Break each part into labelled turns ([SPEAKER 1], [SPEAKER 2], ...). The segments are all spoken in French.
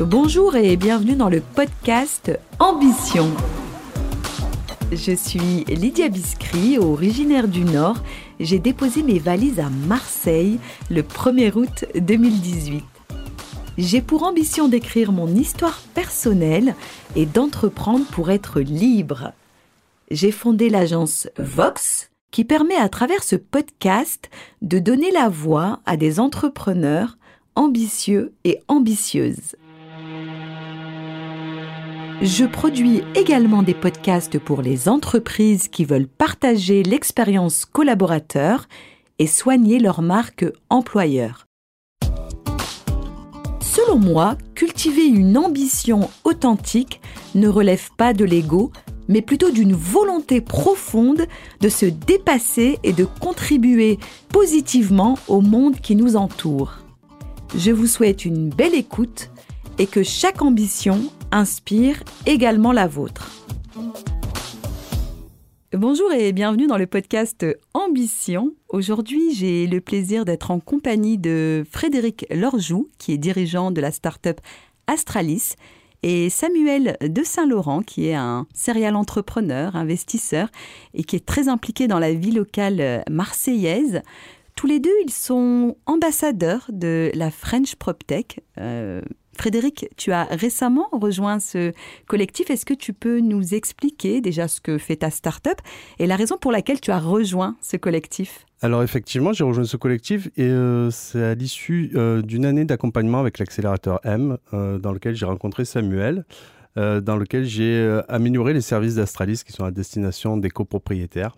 [SPEAKER 1] Bonjour et bienvenue dans le podcast Ambition. Je suis Lydia Biscry, originaire du Nord. J'ai déposé mes valises à Marseille le 1er août 2018. J'ai pour ambition d'écrire mon histoire personnelle et d'entreprendre pour être libre. J'ai fondé l'agence Vox qui permet à travers ce podcast de donner la voix à des entrepreneurs ambitieux et ambitieuses. Je produis également des podcasts pour les entreprises qui veulent partager l'expérience collaborateur et soigner leur marque employeur. Selon moi, cultiver une ambition authentique ne relève pas de l'ego, mais plutôt d'une volonté profonde de se dépasser et de contribuer positivement au monde qui nous entoure. Je vous souhaite une belle écoute et que chaque ambition inspire également la vôtre. Bonjour et bienvenue dans le podcast Ambition. Aujourd'hui, j'ai le plaisir d'être en compagnie de Frédéric Lorjou, qui est dirigeant de la start-up Astralis, et Samuel de Saint-Laurent, qui est un serial entrepreneur, investisseur, et qui est très impliqué dans la vie locale marseillaise. Tous les deux, ils sont ambassadeurs de la French PropTech. Euh, Frédéric, tu as récemment rejoint ce collectif. Est-ce que tu peux nous expliquer déjà ce que fait ta start-up et la raison pour laquelle tu as rejoint ce collectif?
[SPEAKER 2] Alors effectivement, j'ai rejoint ce collectif et euh, c'est à l'issue euh, d'une année d'accompagnement avec l'accélérateur M, dans lequel j'ai rencontré Samuel, dans lequel j'ai amélioré les services d'Astralis qui sont à destination des copropriétaires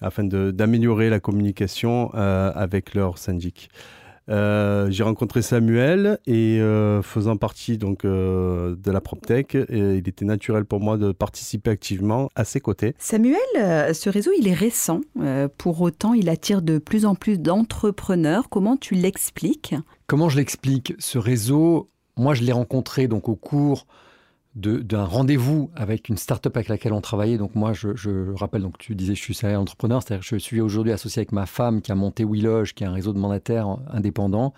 [SPEAKER 2] afin d'améliorer la communication euh, avec leur syndic. Euh, j'ai rencontré Samuel et euh, faisant partie donc de la PropTech, il était naturel pour moi de participer activement à ses côtés.
[SPEAKER 1] Samuel, ce réseau il est récent, pour autant il attire de plus en plus d'entrepreneurs. Comment tu l'expliques?
[SPEAKER 3] Comment je l'explique? Ce réseau, moi je l'ai rencontré donc au cours d'un rendez-vous avec une start-up avec laquelle on travaillait. Donc moi, je, rappelle, donc tu disais, je suis salarié entrepreneur, c'est-à-dire que je suis aujourd'hui associé avec ma femme qui a monté WeLoge, qui est un réseau de mandataires indépendants,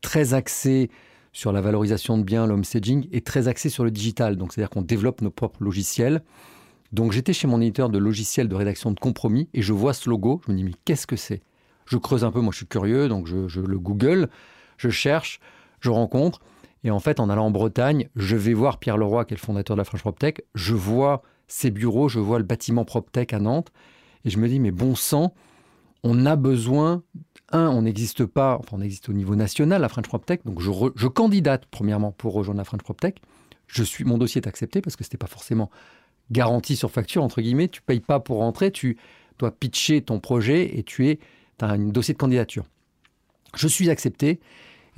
[SPEAKER 3] très axé sur la valorisation de biens, l'home staging, et très axé sur le digital. Donc c'est-à-dire qu'on développe nos propres logiciels. Donc j'étais chez mon éditeur de logiciels de rédaction de compromis et je vois ce logo, je me dis mais qu'est-ce que c'est? Je creuse un peu, moi je suis curieux, donc je, je le Google, je cherche, je rencontre. Et en fait, en allant en Bretagne, je vais voir Pierre Leroy, qui est le fondateur de la French PropTech. Je vois ses bureaux, je vois le bâtiment PropTech à Nantes. Et je me dis, mais bon sang, on a besoin. Un, on n'existe pas, enfin, on existe au niveau national, la French PropTech. Donc, je, je candidate, premièrement, pour rejoindre la French PropTech. Je suis, mon dossier est accepté parce que ce n'était pas forcément garanti sur facture, entre guillemets. Tu payes pas pour rentrer, tu dois pitcher ton projet et tu es, as un dossier de candidature. Je suis accepté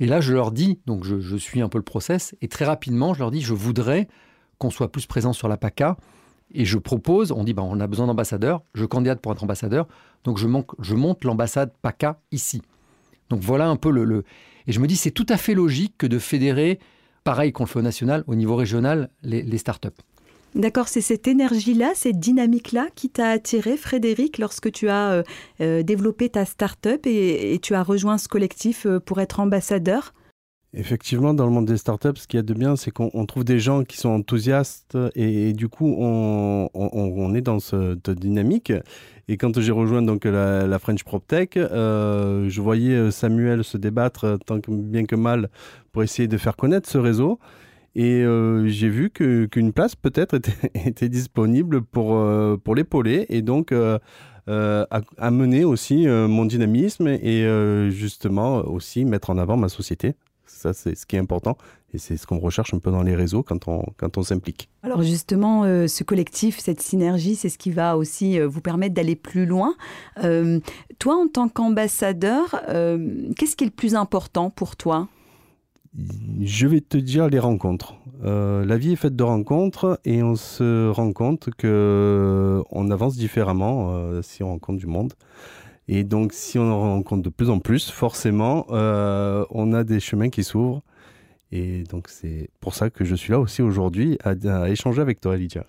[SPEAKER 3] et là, je leur dis, donc je, suis un peu le process, et très rapidement, je leur dis, je voudrais qu'on soit plus présent sur la PACA. Et je propose, on dit, bah, on a besoin d'ambassadeurs, je candidate pour être ambassadeur, donc je, monte l'ambassade PACA ici. Donc voilà un peu le, Et je me dis, c'est tout à fait logique que de fédérer, pareil qu'on le fait au national, au niveau régional, les, les startups.
[SPEAKER 1] D'accord, c'est cette énergie-là, cette dynamique-là qui t'a attiré, Frédéric, lorsque tu as euh, euh, développé ta start-up et, tu as rejoint ce collectif euh, pour être ambassadeur?
[SPEAKER 2] Effectivement, dans le monde des startups, ce qu'il y a de bien, c'est qu'on trouve des gens qui sont enthousiastes et, du coup, on, est dans cette dynamique. Et quand j'ai rejoint donc la, French PropTech, je voyais Samuel se débattre tant bien que mal pour essayer de faire connaître ce réseau. Et euh, j'ai vu qu'une place peut-être était, disponible pour, euh, pour l'épauler et donc euh, amener aussi mon dynamisme et justement aussi mettre en avant ma société. Ça, c'est ce qui est important et c'est ce qu'on recherche un peu dans les réseaux quand on, quand on s'implique.
[SPEAKER 1] Alors justement, ce collectif, cette synergie, c'est ce qui va aussi vous permettre d'aller plus loin. toi, en tant qu'ambassadeur, qu'est-ce qui est le plus important pour toi?
[SPEAKER 2] Je vais te dire les rencontres. Euh, la vie est faite de rencontres et on se rend compte que euh, on avance différemment euh, si on rencontre du monde. Et donc, si on en rencontre de plus en plus, forcément, on a des chemins qui s'ouvrent. Et donc, c'est pour ça que je suis là aussi aujourd'hui à, à échanger avec toi, Lydia.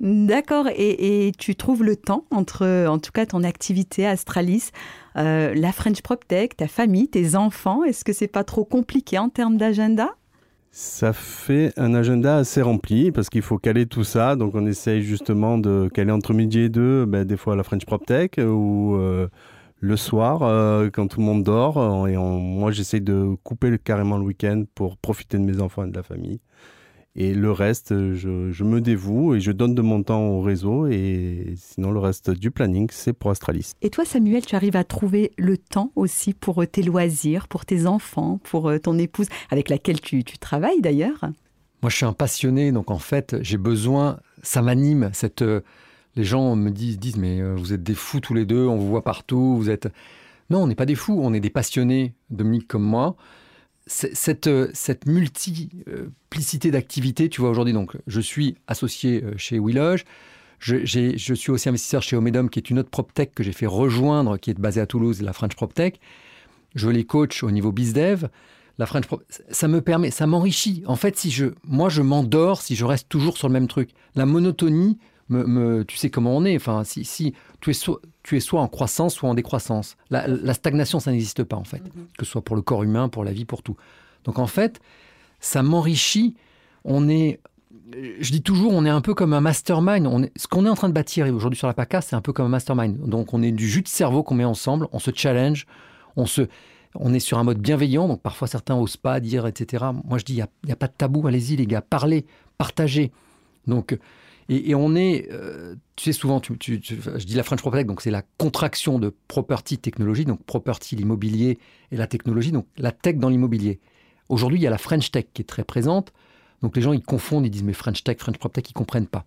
[SPEAKER 1] D'accord. Et, tu trouves le temps entre, en tout cas, ton activité Astralis, euh, la French PropTech, ta famille, tes enfants? Est-ce que c'est pas trop compliqué en termes d'agenda?
[SPEAKER 2] Ça fait un agenda assez rempli parce qu'il faut caler tout ça. Donc on essaye justement de caler entre midi et deux, ben, des fois la French Prop Tech ou euh, le soir euh, quand tout le monde dort. Et moi j'essaye de couper carrément le week-end pour profiter de mes enfants et de la famille. Et le reste, je, me dévoue et je donne de mon temps au réseau. Et sinon, le reste du planning, c'est pour Astralis.
[SPEAKER 1] Et toi, Samuel, tu arrives à trouver le temps aussi pour tes loisirs, pour tes enfants, pour euh, ton épouse, avec laquelle tu, travailles d'ailleurs?
[SPEAKER 3] Moi, je suis un passionné. Donc, en fait, j'ai besoin, ça m'anime. Cette, euh, les gens me disent, disent, mais euh, vous êtes des fous tous les deux, on vous voit partout. Vous êtes. Non, on n'est pas des fous, on est des passionnés, Dominique comme moi cette, euh, cette multiplicité d'activités, tu vois, aujourd'hui, donc, je suis associé euh, chez Willoge. Je, je, suis aussi investisseur chez Omedom, qui est une autre PropTech que j'ai fait rejoindre, qui est basée à Toulouse, la French PropTech. Je les coach au niveau BizDev. La French ça me permet, ça m'enrichit. En fait, si je, moi, je m'endors si je reste toujours sur le même truc. La monotonie, me, tu sais comment on est. Enfin, si, si tu, es tu es soit en croissance, soit en décroissance. La, stagnation, ça n'existe pas, en fait. Mm-hmm. Que ce soit pour le corps humain, pour la vie, pour tout. Donc, en fait, ça m'enrichit. On est, je dis toujours, on est un peu comme un mastermind. On est, ce qu'on est en train de bâtir aujourd'hui sur la PACA, c'est un peu comme un mastermind. Donc, on est du jus de cerveau qu'on met ensemble, on se challenge, on se, on est sur un mode bienveillant, donc parfois certains n'osent pas dire, etc. Moi, je dis, il n'y a, a, pas de tabou, allez-y les gars, parlez, partagez. Donc, et, on est, euh, tu sais, souvent, je dis la French PropTech, donc c'est la contraction de property technologie, donc property, l'immobilier et la technologie, donc la tech dans l'immobilier. Aujourd'hui, il y a la French Tech qui est très présente. Donc les gens, ils confondent, ils disent, mais French Tech, French PropTech, ils comprennent pas.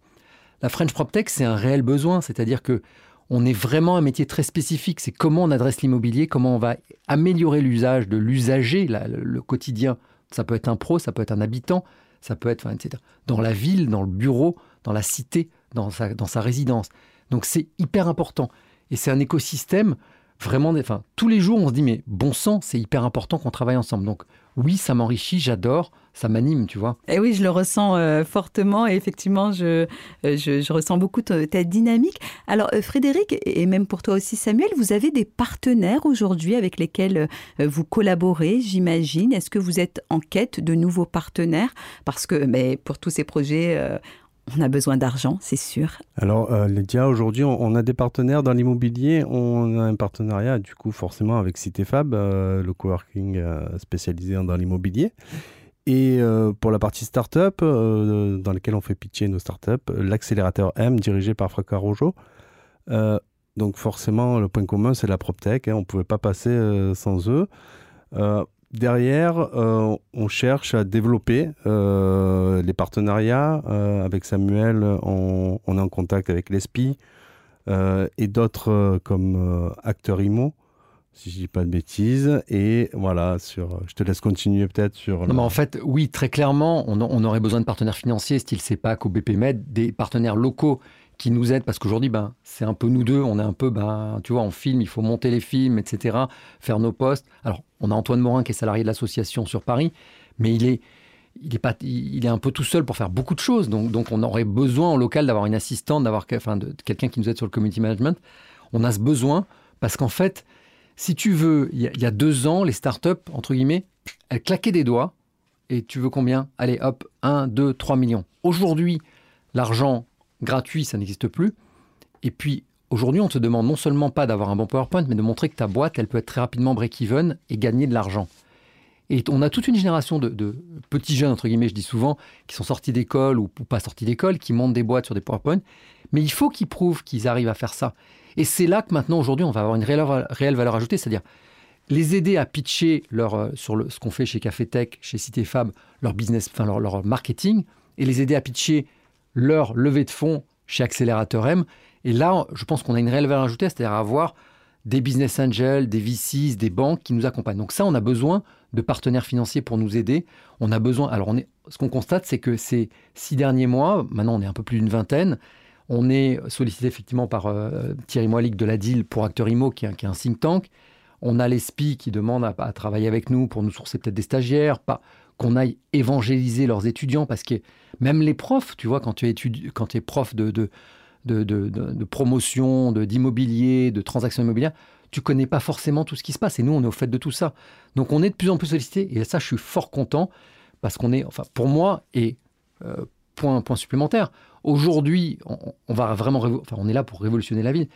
[SPEAKER 3] La French PropTech, c'est un réel besoin, c'est-à-dire que on est vraiment un métier très spécifique. C'est comment on adresse l'immobilier, comment on va améliorer l'usage de l'usager, le quotidien. Ça peut être un pro, ça peut être un habitant, ça peut être, etc. Dans la ville, dans le bureau, dans la cité, dans sa, résidence. Donc c'est hyper important. Et c'est un écosystème vraiment. Enfin, tous les jours, on se dit, mais bon sang, c'est hyper important qu'on travaille ensemble. Donc oui, ça m'enrichit, j'adore, ça m'anime, tu vois.
[SPEAKER 1] Et oui, je le ressens euh, fortement et effectivement, je, euh, je, ressens beaucoup ta, dynamique. Alors, euh, Frédéric, et même pour toi aussi, Samuel, vous avez des partenaires aujourd'hui avec lesquels vous collaborez, j'imagine. Est-ce que vous êtes en quête de nouveaux partenaires? Parce que mais pour tous ces projets, on a besoin d'argent, c'est sûr.
[SPEAKER 2] Alors, euh, Lydia, aujourd'hui, on, a des partenaires dans l'immobilier. On a un partenariat, du coup, forcément, avec Citéfab, euh, le coworking euh, spécialisé dans l'immobilier. Et pour la partie start-up, dans laquelle on fait pitcher nos start-up, l'accélérateur M, dirigé par Fracas Rojo. donc, forcément, le point commun, c'est la PropTech. Hein, on ne pouvait pas passer sans eux derrière, euh, on cherche à développer euh, les partenariats. Euh, avec Samuel, on, est en contact avec l'ESPI et d'autres comme Acteur IMO, si je dis pas de bêtises. Et voilà, sur, je te laisse continuer peut-être sur...
[SPEAKER 3] Non, mais en fait, oui, très clairement, on, on, aurait besoin de partenaires financiers, style CEPAC ou BPMed, des partenaires locaux qui nous aident parce qu'aujourd'hui, ben, c'est un peu nous deux, on est un peu, ben, tu vois, on filme, il faut monter les films, etc., faire nos postes. Alors, on a Antoine Morin qui est salarié de l'association sur Paris, mais il est, il est, pas, il est un peu tout seul pour faire beaucoup de choses. Donc, donc on aurait besoin en local d'avoir une assistante, d'avoir enfin, de, quelqu'un qui nous aide sur le community management. On a ce besoin parce qu'en fait, si tu veux, il y, a, deux ans, les startups, entre guillemets, elles claquaient des doigts. Et tu veux combien? Allez, hop, 1, 2, 3 millions. Aujourd'hui, l'argent gratuit, ça n'existe plus. Et puis, aujourd'hui, on te demande non seulement pas d'avoir un bon PowerPoint, mais de montrer que ta boîte, elle peut être très rapidement break-even et gagner de l'argent. Et on a toute une génération de, petits jeunes, entre guillemets, je dis souvent, qui sont sortis d'école ou, pas sortis d'école, qui montent des boîtes sur des PowerPoint. Mais il faut qu'ils prouvent qu'ils arrivent à faire ça. Et c'est là que maintenant, aujourd'hui, on va avoir une réelle, valeur ajoutée, c'est-à-dire les aider à pitcher leur, euh, sur ce qu'on fait chez Café Tech, chez Citéfab, leur business, enfin leur, leur marketing, et les aider à pitcher leur levée de fonds chez Accélérateur M. Et là, je pense qu'on a une réelle valeur ajoutée, c'est-à-dire avoir des business angels, des VCs, des banques qui nous accompagnent. Donc ça, on a besoin de partenaires financiers pour nous aider. On a besoin. Alors, ce qu'on constate, c'est que ces six derniers mois, maintenant on est un peu plus d'une vingtaine, on est sollicité effectivement par euh, Thierry Moilic de la DIL pour Acteur Imo, qui est, un think tank. On a l'ESPI qui demande à, travailler avec nous pour nous sourcer peut-être des stagiaires, pas, qu'on aille évangéliser leurs étudiants, parce que même les profs, tu vois, quand tu es, prof de, de, de promotion, d'immobilier, de, transactions immobilières, tu connais pas forcément tout ce qui se passe. Et nous, on est au fait de tout ça. Donc on est de plus en plus sollicité, et ça, je suis fort content, parce qu'on est, enfin, pour moi, et euh, point, point supplémentaire, aujourd'hui, on, va vraiment, enfin, on est là pour révolutionner la ville.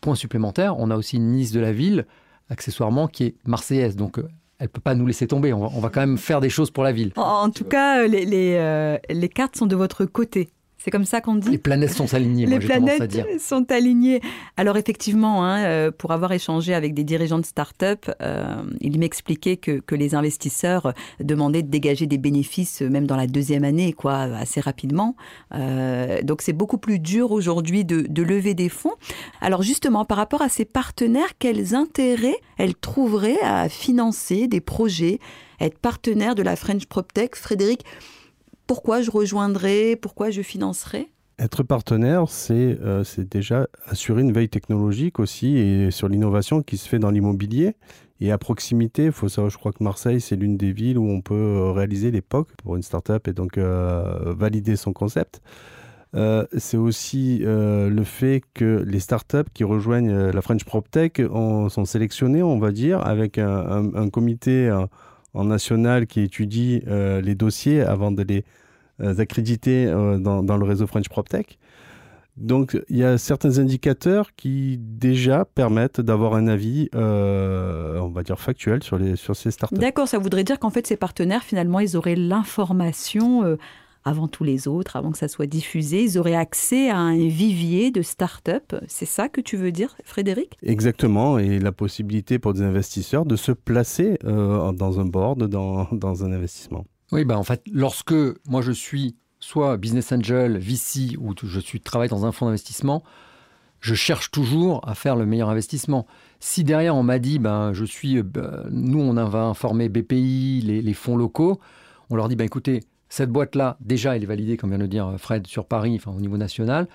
[SPEAKER 3] Point supplémentaire, on a aussi une ministre de la ville, accessoirement, qui est marseillaise. Donc, euh, elle peut pas nous laisser tomber. On va, quand même faire des choses pour la ville.
[SPEAKER 1] En, tout cas, les, les, les cartes sont de votre côté. C'est comme ça qu'on dit
[SPEAKER 3] Les planètes sont alignées,
[SPEAKER 1] Les planètes sont alignées. Alors effectivement, hein, euh, pour avoir échangé avec des dirigeants de start-up, euh, il m'expliquait que, que, les investisseurs demandaient de dégager des bénéfices même dans la deuxième année, quoi, assez rapidement. Euh, donc c'est beaucoup plus dur aujourd'hui de, de, lever des fonds. Alors justement, par rapport à ces partenaires, quels intérêts elles trouveraient à financer des projets, être partenaire de la French PropTech? Frédéric, pourquoi je rejoindrai, pourquoi je financerai
[SPEAKER 2] être partenaire, euh, c'est déjà assurer une veille technologique aussi et sur l'innovation qui se fait dans l'immobilier. Et à proximité, faut savoir, je crois que Marseille, c'est l'une des villes où on peut euh, réaliser l'époque pour une start-up et donc euh, valider son concept. c'est aussi le fait que les startups qui rejoignent la French PropTech sont sélectionnées, on va dire, avec un, comité en national qui étudie les dossiers avant de les euh, accrédités euh, dans, dans, le réseau French PropTech. Donc, il y a certains indicateurs qui déjà permettent d'avoir un avis, euh, on va dire factuel sur, les, sur ces startups.
[SPEAKER 1] D'accord, ça voudrait dire qu'en fait, ces partenaires, finalement, ils auraient l'information avant tous les autres, avant que ça soit diffusé. Ils auraient accès à un vivier de startups. C'est ça que tu veux dire, Frédéric?
[SPEAKER 2] Exactement, et la possibilité pour des investisseurs de se placer dans un board, dans, dans un investissement.
[SPEAKER 3] Oui, bah en fait, lorsque moi je suis soit business angel, VC, ou je suis travaille dans un fonds d'investissement, je cherche toujours à faire le meilleur investissement. Si derrière on m'a dit, ben je suis, euh, bah, nous on va informer BPI, les, fonds locaux, on leur dit, ben écoutez, cette boîte-là, déjà elle est validée, comme vient de le dire Fred, sur Paris, enfin au niveau national.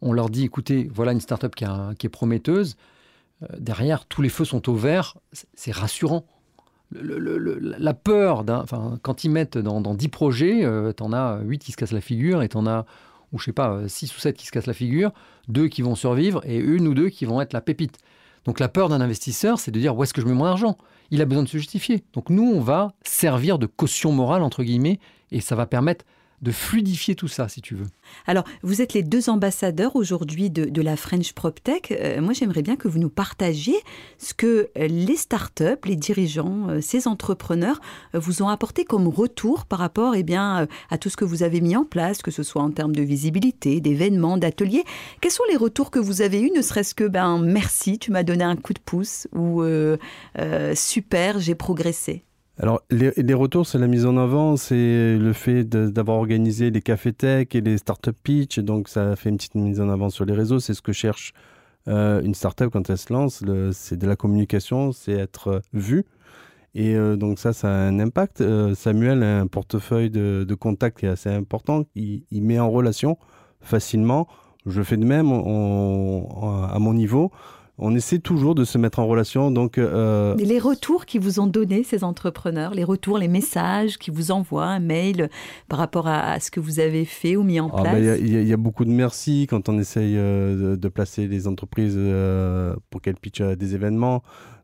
[SPEAKER 3] On leur dit, écoutez, voilà une startup qui, est prometteuse. Euh, derrière, tous les feux sont au vert, c'est rassurant la peur, enfin, quand ils mettent dans, dans 10 projets, euh, tu en as 8 qui se cassent la figure et tu en as, ou je sais pas, 6 ou 7 qui se cassent la figure, 2 qui vont survivre et une ou deux qui vont être la pépite. Donc la peur d'un investisseur, c'est de dire où est-ce que je mets mon argent? Il a besoin de se justifier. Donc nous, on va servir de caution morale, entre guillemets, et ça va permettre de fluidifier tout ça, si tu veux.
[SPEAKER 1] Alors, vous êtes les deux ambassadeurs aujourd'hui de, la French PropTech. Euh, moi, j'aimerais bien que vous nous partagiez ce que les startups, les dirigeants, euh, ces entrepreneurs euh, vous ont apporté comme retour par rapport eh bien, à tout ce que vous avez mis en place, que ce soit en termes de visibilité, d'événements, d'ateliers. Quels sont les retours que vous avez eus, ne serait-ce que ben, merci, tu m'as donné un coup de pouce ou super, j'ai progressé?
[SPEAKER 2] Alors, les, retours, c'est la mise en avant, c'est le fait d'avoir organisé les cafés tech et les startup pitch. Donc, ça fait une petite mise en avant sur les réseaux. C'est ce que cherche euh, une startup quand elle se lance. C'est de la communication, c'est être euh, vu. Et euh, donc, ça, ça a un impact. Samuel a un portefeuille de, contacts qui est assez important. Il, met en relation facilement. Je fais de même à mon niveau on essaie toujours de se mettre en relation. Donc,
[SPEAKER 1] euh... les retours qui vous ont donné ces entrepreneurs, les retours, les messages qui vous envoient, un mail par rapport à, ce que vous avez fait ou mis en ah,
[SPEAKER 2] place Il y, a beaucoup de merci quand on essaye euh, de, placer les entreprises euh, pour qu'elles pitchent à des événements.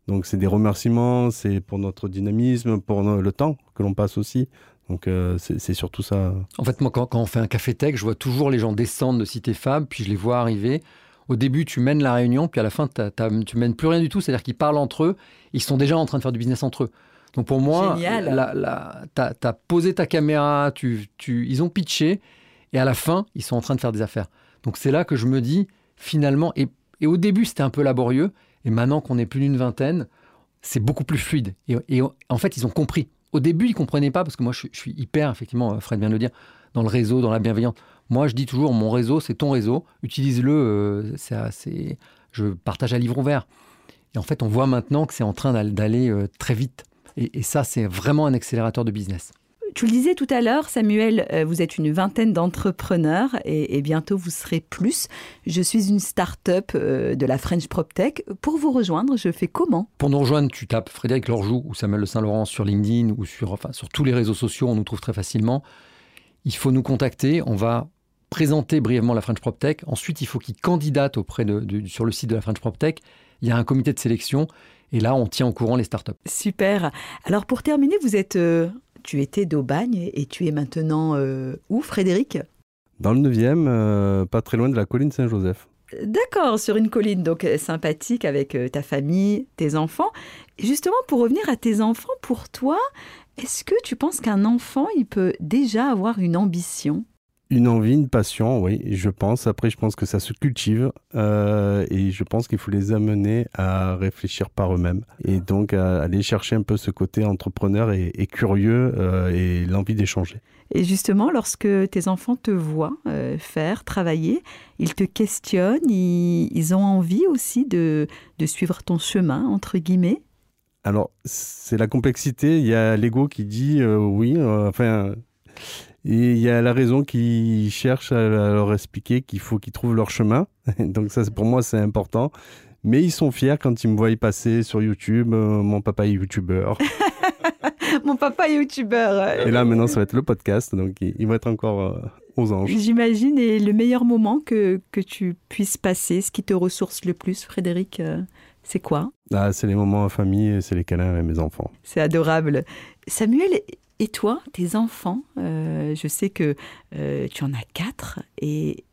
[SPEAKER 2] Donc, c'est des remerciements, c'est pour notre dynamisme, pour le temps que l'on passe aussi. Donc euh, c'est surtout ça.
[SPEAKER 3] En fait, moi, quand, quand, on fait un café tech, je vois toujours les gens descendre de Cité Fab, puis je les vois arriver au début, tu mènes la réunion, puis à la fin, tu mènes plus rien du tout. C'est-à-dire qu'ils parlent entre eux, ils sont déjà en train de faire du business entre eux. Donc pour moi, tu as, posé ta caméra, tu, ils ont pitché, et à la fin, ils sont en train de faire des affaires. Donc c'est là que je me dis, finalement, et, au début, c'était un peu laborieux, et maintenant qu'on est plus d'une vingtaine, c'est beaucoup plus fluide. Et, en fait, ils ont compris. Au début, ils comprenaient pas, parce que moi, je, je suis hyper, effectivement, Fred vient de le dire, dans le réseau, dans la bienveillance. Moi, je dis toujours, mon réseau, c'est ton réseau. Utilise-le. Euh, c'est, je partage à livre ouvert. Et en fait, on voit maintenant que c'est en train d'aller euh, très vite. Et, ça, c'est vraiment un accélérateur de business.
[SPEAKER 1] Tu le disais tout à l'heure, Samuel, euh, vous êtes une vingtaine d'entrepreneurs et, bientôt vous serez plus. Je suis une start-up de la French PropTech. Pour vous rejoindre, je fais comment?
[SPEAKER 3] Pour nous rejoindre, tu tapes Frédéric Lorjou ou Samuel Le Saint-Laurent sur LinkedIn ou sur, enfin, sur tous les réseaux sociaux, on nous trouve très facilement. Il faut nous contacter, on va présenter brièvement la French PropTech. Ensuite, il faut qu'ils candidatent auprès de, sur le site de la French PropTech. Il y a un comité de sélection et là, on tient au courant les startups.
[SPEAKER 1] Super. Alors pour terminer, vous êtes euh, tu étais d'Aubagne et tu es maintenant où, Frédéric?
[SPEAKER 2] Dans le 9e, pas très loin de la colline Saint-Joseph.
[SPEAKER 1] D'accord, sur une colline donc sympathique avec ta famille, tes enfants. Justement, pour revenir à tes enfants, pour toi, est-ce que tu penses qu'un enfant, il peut déjà avoir une ambition?
[SPEAKER 2] Une envie, une passion, oui, je pense. Après, je pense que ça se cultive euh, et je pense qu'il faut les amener à réfléchir par eux-mêmes et donc à aller chercher un peu ce côté entrepreneur et, curieux euh, et l'envie d'échanger.
[SPEAKER 1] Et justement, lorsque tes enfants te voient euh, faire, travailler, ils te questionnent, ils, ont envie aussi de, de suivre ton chemin, entre guillemets?
[SPEAKER 2] Alors, c'est la complexité. Il y a l'ego qui dit oui, enfin, et il y a la raison qui cherche à leur expliquer qu'il faut qu'ils trouvent leur chemin. Donc ça, pour moi, c'est important. Mais ils sont fiers quand ils me voient passer sur YouTube. Euh, mon papa est youtubeur.
[SPEAKER 1] mon papa est youtubeur.
[SPEAKER 2] Et là, maintenant, ça va être le podcast. Donc, il va être encore euh, aux anges.
[SPEAKER 1] J'imagine. Et le meilleur moment que, que tu puisses passer, ce qui te ressource le plus, Frédéric, euh, c'est quoi?
[SPEAKER 2] Ah, C'est les moments en famille, c'est les câlins avec mes enfants.
[SPEAKER 1] C'est adorable. Samuel, et toi, tes enfants, euh, je sais que euh, tu en as quatre et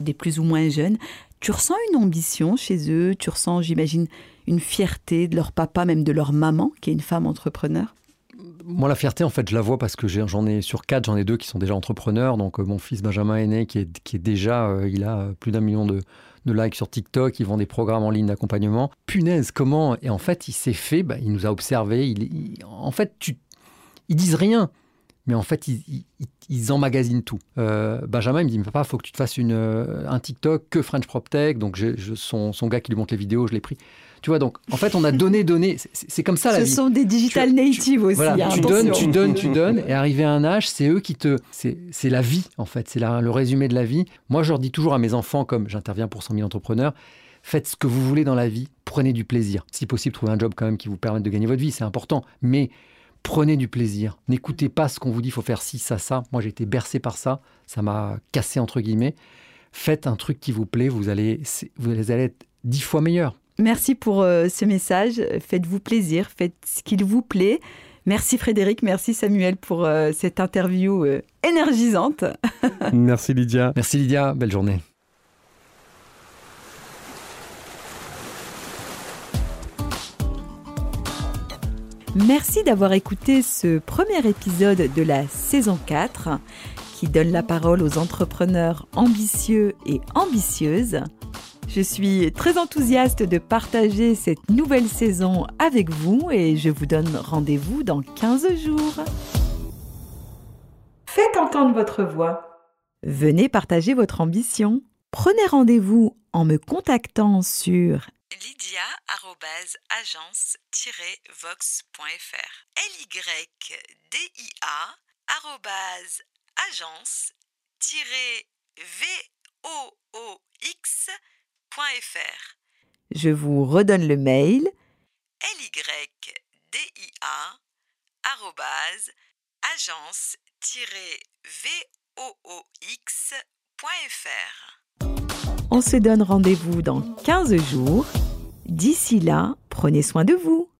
[SPEAKER 1] des plus ou moins jeunes. Tu ressens une ambition chez eux? Tu ressens, j'imagine, une fierté de leur papa, même de leur maman, qui est une femme entrepreneur?
[SPEAKER 3] Moi, la fierté, en fait, je la vois parce que j'en ai, sur quatre, j'en ai deux qui sont déjà entrepreneurs. Donc, euh, mon fils Benjamin aîné, qui est, qui est déjà, il a plus d'un million de, de likes sur TikTok, ils vont des programmes en ligne d'accompagnement. Punaise, comment? Et en fait, il s'est fait, bah, il nous a observé. Il, en fait, tu ils disent rien, mais en fait, ils, emmagasinent tout. Euh, Benjamin, il me dit, papa, il faut que tu te fasses une, euh, un TikTok que French PropTech. Donc, je, son, son, gars qui lui montre les vidéos, je l'ai pris. Tu vois, donc, en fait, on a donné, donné. C'est comme ça la
[SPEAKER 1] Ce
[SPEAKER 3] vie.
[SPEAKER 1] sont des digital natives aussi.
[SPEAKER 3] Voilà, tu donnes, tu donnes, tu donnes. Et arrivé à un âge, c'est eux qui te. C'est la vie, en fait. C'est le résumé de la vie. Moi, je leur dis toujours à mes enfants, comme j'interviens pour 100 000 entrepreneurs, faites ce que vous voulez dans la vie, prenez du plaisir. Si possible, trouvez un job quand même qui vous permette de gagner votre vie, c'est important. Mais prenez du plaisir. N'écoutez pas ce qu'on vous dit, il faut faire ci, ça, ça. Moi, j'ai été bercé par ça. Ça m'a cassé, entre guillemets. Faites un truc qui vous plaît, vous allez, vous allez être dix fois meilleur.
[SPEAKER 1] Merci pour euh, ce message. Faites-vous plaisir, faites ce qu'il vous plaît. Merci Frédéric, merci Samuel pour euh, cette interview euh, énergisante.
[SPEAKER 2] merci Lydia.
[SPEAKER 3] Merci Lydia, belle journée.
[SPEAKER 1] Merci d'avoir écouté ce premier épisode de la saison 4 qui donne la parole aux entrepreneurs ambitieux et ambitieuses. Je suis très enthousiaste de partager cette nouvelle saison avec vous et je vous donne rendez-vous dans 15 jours. Faites entendre votre voix. Venez partager votre ambition. Prenez rendez-vous en me contactant sur lydia-agence-vox.fr. L-Y-D-I-A agence-vox.fr. Je vous redonne le mail lydia agence-vox.fr. On se donne rendez-vous dans 15 jours. D'ici là, prenez soin de vous.